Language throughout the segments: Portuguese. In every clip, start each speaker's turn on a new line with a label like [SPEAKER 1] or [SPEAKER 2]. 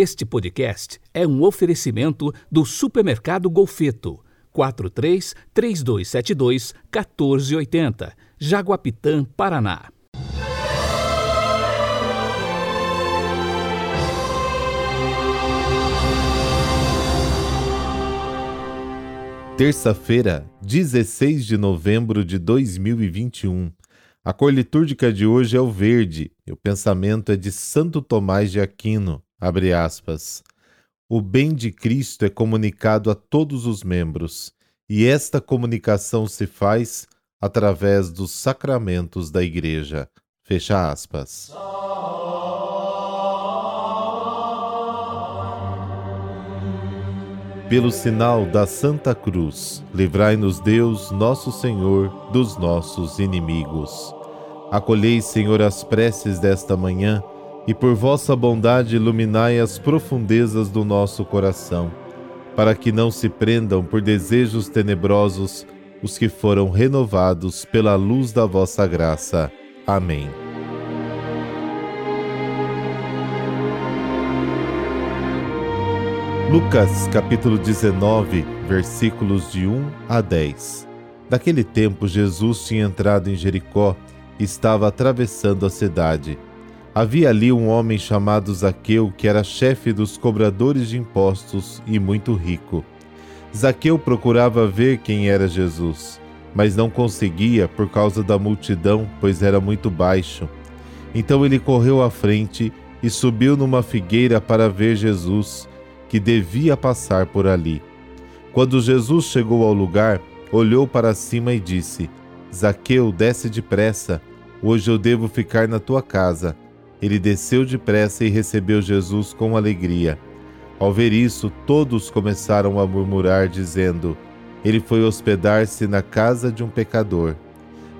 [SPEAKER 1] Este podcast é um oferecimento do Supermercado Golfeto. 43 3272 1480, Jaguapitã, Paraná.
[SPEAKER 2] Terça-feira, 16 de novembro de 2021. A cor litúrgica de hoje é o verde e o pensamento é de Santo Tomás de Aquino. Abre aspas. O bem de Cristo é comunicado a todos os membros, e esta comunicação se faz através dos sacramentos da Igreja. Fecha aspas. Pelo sinal da Santa Cruz, livrai-nos Deus, nosso Senhor, dos nossos inimigos. Acolhei, Senhor, as preces desta manhã e por vossa bondade iluminai as profundezas do nosso coração, para que não se prendam por desejos tenebrosos os que foram renovados pela luz da vossa graça. Amém. Lucas capítulo 19, versículos de 1 a 10. Naquele tempo, Jesus tinha entrado em Jericó e estava atravessando a cidade. Havia ali um homem chamado Zaqueu, que era chefe dos cobradores de impostos e muito rico. Zaqueu procurava ver quem era Jesus, mas não conseguia por causa da multidão, pois era muito baixo. Então ele correu à frente e subiu numa figueira para ver Jesus, que devia passar por ali. Quando Jesus chegou ao lugar, olhou para cima e disse: Zaqueu, desce depressa, hoje eu devo ficar na tua casa. Ele desceu depressa e recebeu Jesus com alegria. Ao ver isso, todos começaram a murmurar, dizendo: Ele foi hospedar-se na casa de um pecador.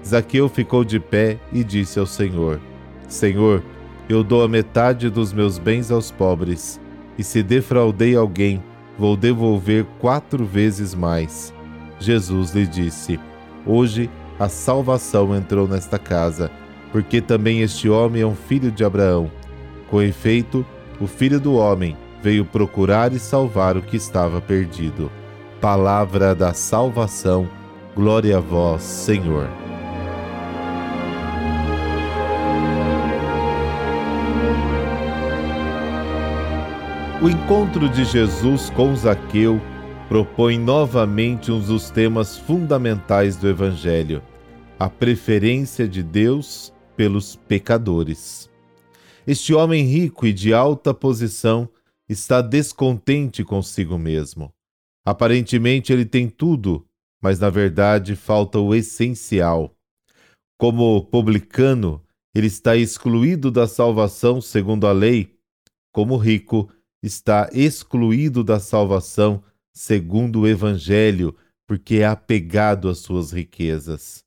[SPEAKER 2] Zaqueu ficou de pé e disse ao Senhor: Senhor, eu dou a metade dos meus bens aos pobres, e se defraudei alguém, vou devolver quatro vezes mais. Jesus lhe disse: Hoje a salvação entrou nesta casa porque também este homem é um filho de Abraão. Com efeito, o filho do homem veio procurar e salvar o que estava perdido. Palavra da salvação, glória a vós, Senhor. O encontro de Jesus com Zaqueu propõe novamente um dos temas fundamentais do Evangelho: a preferência de Deus pelos pecadores. Este homem rico e de alta posição está descontente consigo mesmo. Aparentemente ele tem tudo, mas na verdade falta o essencial. Como publicano, ele está excluído da salvação segundo a lei, como rico, está excluído da salvação segundo o evangelho, porque é apegado às suas riquezas.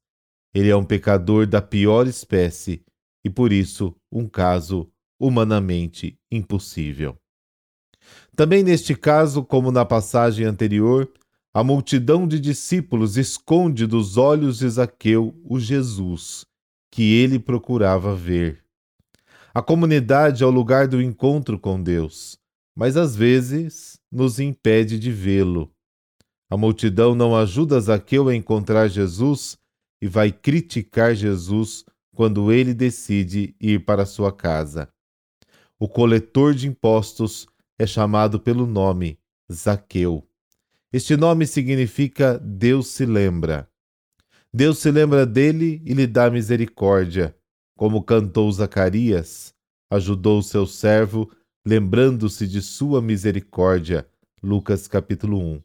[SPEAKER 2] Ele é um pecador da pior espécie e, por isso, um caso humanamente impossível. Também neste caso, como na passagem anterior, a multidão de discípulos esconde dos olhos de Zaqueu o Jesus que ele procurava ver. A comunidade é o lugar do encontro com Deus, mas às vezes nos impede de vê-lo. A multidão não ajuda Zaqueu a encontrar Jesus e vai criticar Jesus quando ele decide ir para sua casa. O coletor de impostos é chamado pelo nome Zaqueu. Este nome significa Deus se lembra. Deus se lembra dele e lhe dá misericórdia, como cantou Zacarias, ajudou seu servo, lembrando-se de sua misericórdia. Lucas capítulo 1.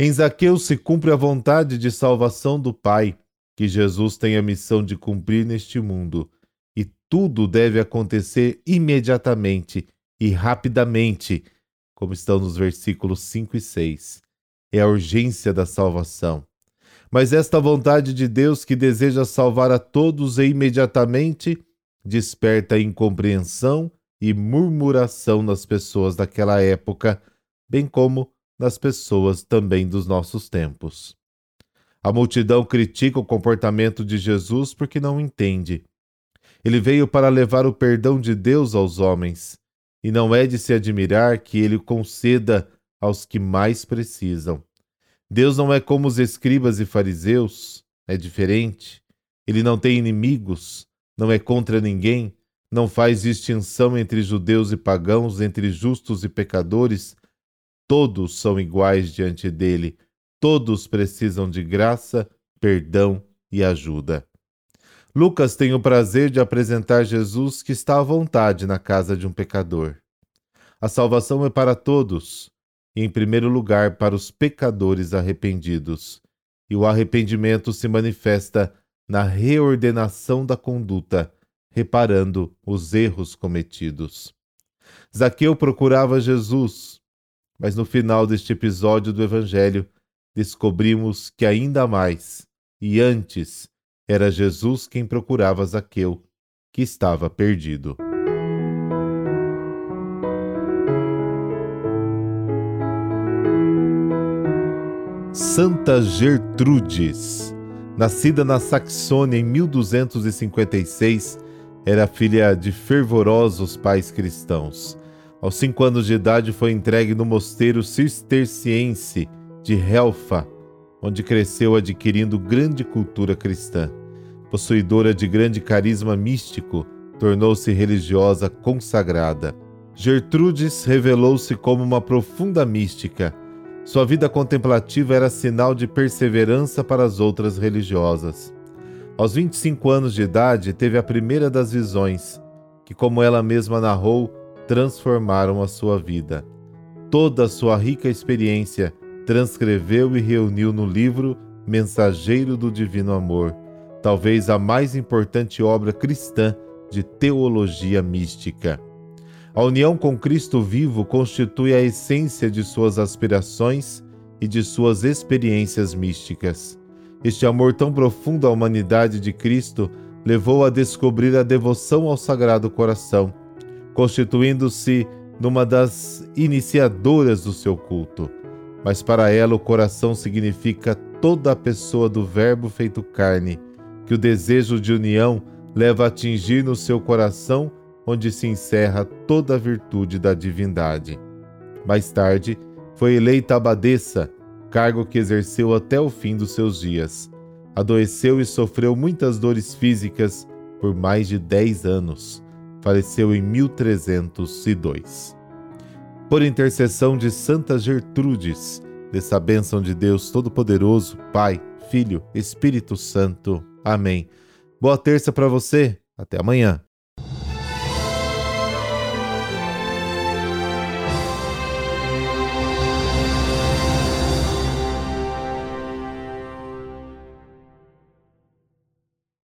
[SPEAKER 2] Em Zaqueu se cumpre a vontade de salvação do Pai que Jesus tem a missão de cumprir neste mundo e tudo deve acontecer imediatamente e rapidamente, como estão nos versículos 5 e 6. É a urgência da salvação. Mas esta vontade de Deus que deseja salvar a todos e imediatamente desperta incompreensão e murmuração nas pessoas daquela época, bem como nas pessoas também dos nossos tempos. A multidão critica o comportamento de Jesus porque não entende. Ele veio para levar o perdão de Deus aos homens, e não é de se admirar que ele conceda aos que mais precisam. Deus não é como os escribas e fariseus, é diferente. Ele não tem inimigos, não é contra ninguém, não faz distinção entre judeus e pagãos, entre justos e pecadores. Todos são iguais diante dele, todos precisam de graça, perdão e ajuda. Lucas tem o prazer de apresentar Jesus que está à vontade na casa de um pecador. A salvação é para todos, e em primeiro lugar para os pecadores arrependidos. E o arrependimento se manifesta na reordenação da conduta, reparando os erros cometidos. Zaqueu procurava Jesus, mas no final deste episódio do Evangelho descobrimos que ainda mais e antes era Jesus quem procurava Zaqueu, que estava perdido. Santa Gertrudes, nascida na Saxônia em 1256, era filha de fervorosos pais cristãos. Aos cinco anos de idade foi entregue no mosteiro cisterciense de Helfa, onde cresceu adquirindo grande cultura cristã. Possuidora de grande carisma místico, tornou-se religiosa consagrada. Gertrudes revelou-se como uma profunda mística. Sua vida contemplativa era sinal de perseverança para as outras religiosas. Aos 25 anos de idade, teve a primeira das visões, que, como ela mesma narrou, transformaram a sua vida. Toda a sua rica experiência transcreveu e reuniu no livro Mensageiro do Divino Amor, talvez a mais importante obra cristã de teologia mística. A união com Cristo vivo constitui a essência de suas aspirações e de suas experiências místicas. Este amor tão profundo à humanidade de Cristo levou a descobrir a devoção ao Sagrado Coração, constituindo-se numa das iniciadoras do seu culto mas para ela o coração significa toda a pessoa do Verbo feito carne, que o desejo de união leva a atingir no seu coração onde se encerra toda a virtude da divindade. Mais tarde, foi eleita abadesa, cargo que exerceu até o fim dos seus dias. Adoeceu e sofreu muitas dores físicas por mais de dez anos. Faleceu em 1302 por intercessão de Santa Gertrudes, dessa bênção de Deus Todo-Poderoso, Pai, Filho, Espírito Santo. Amém. Boa terça para você. Até amanhã.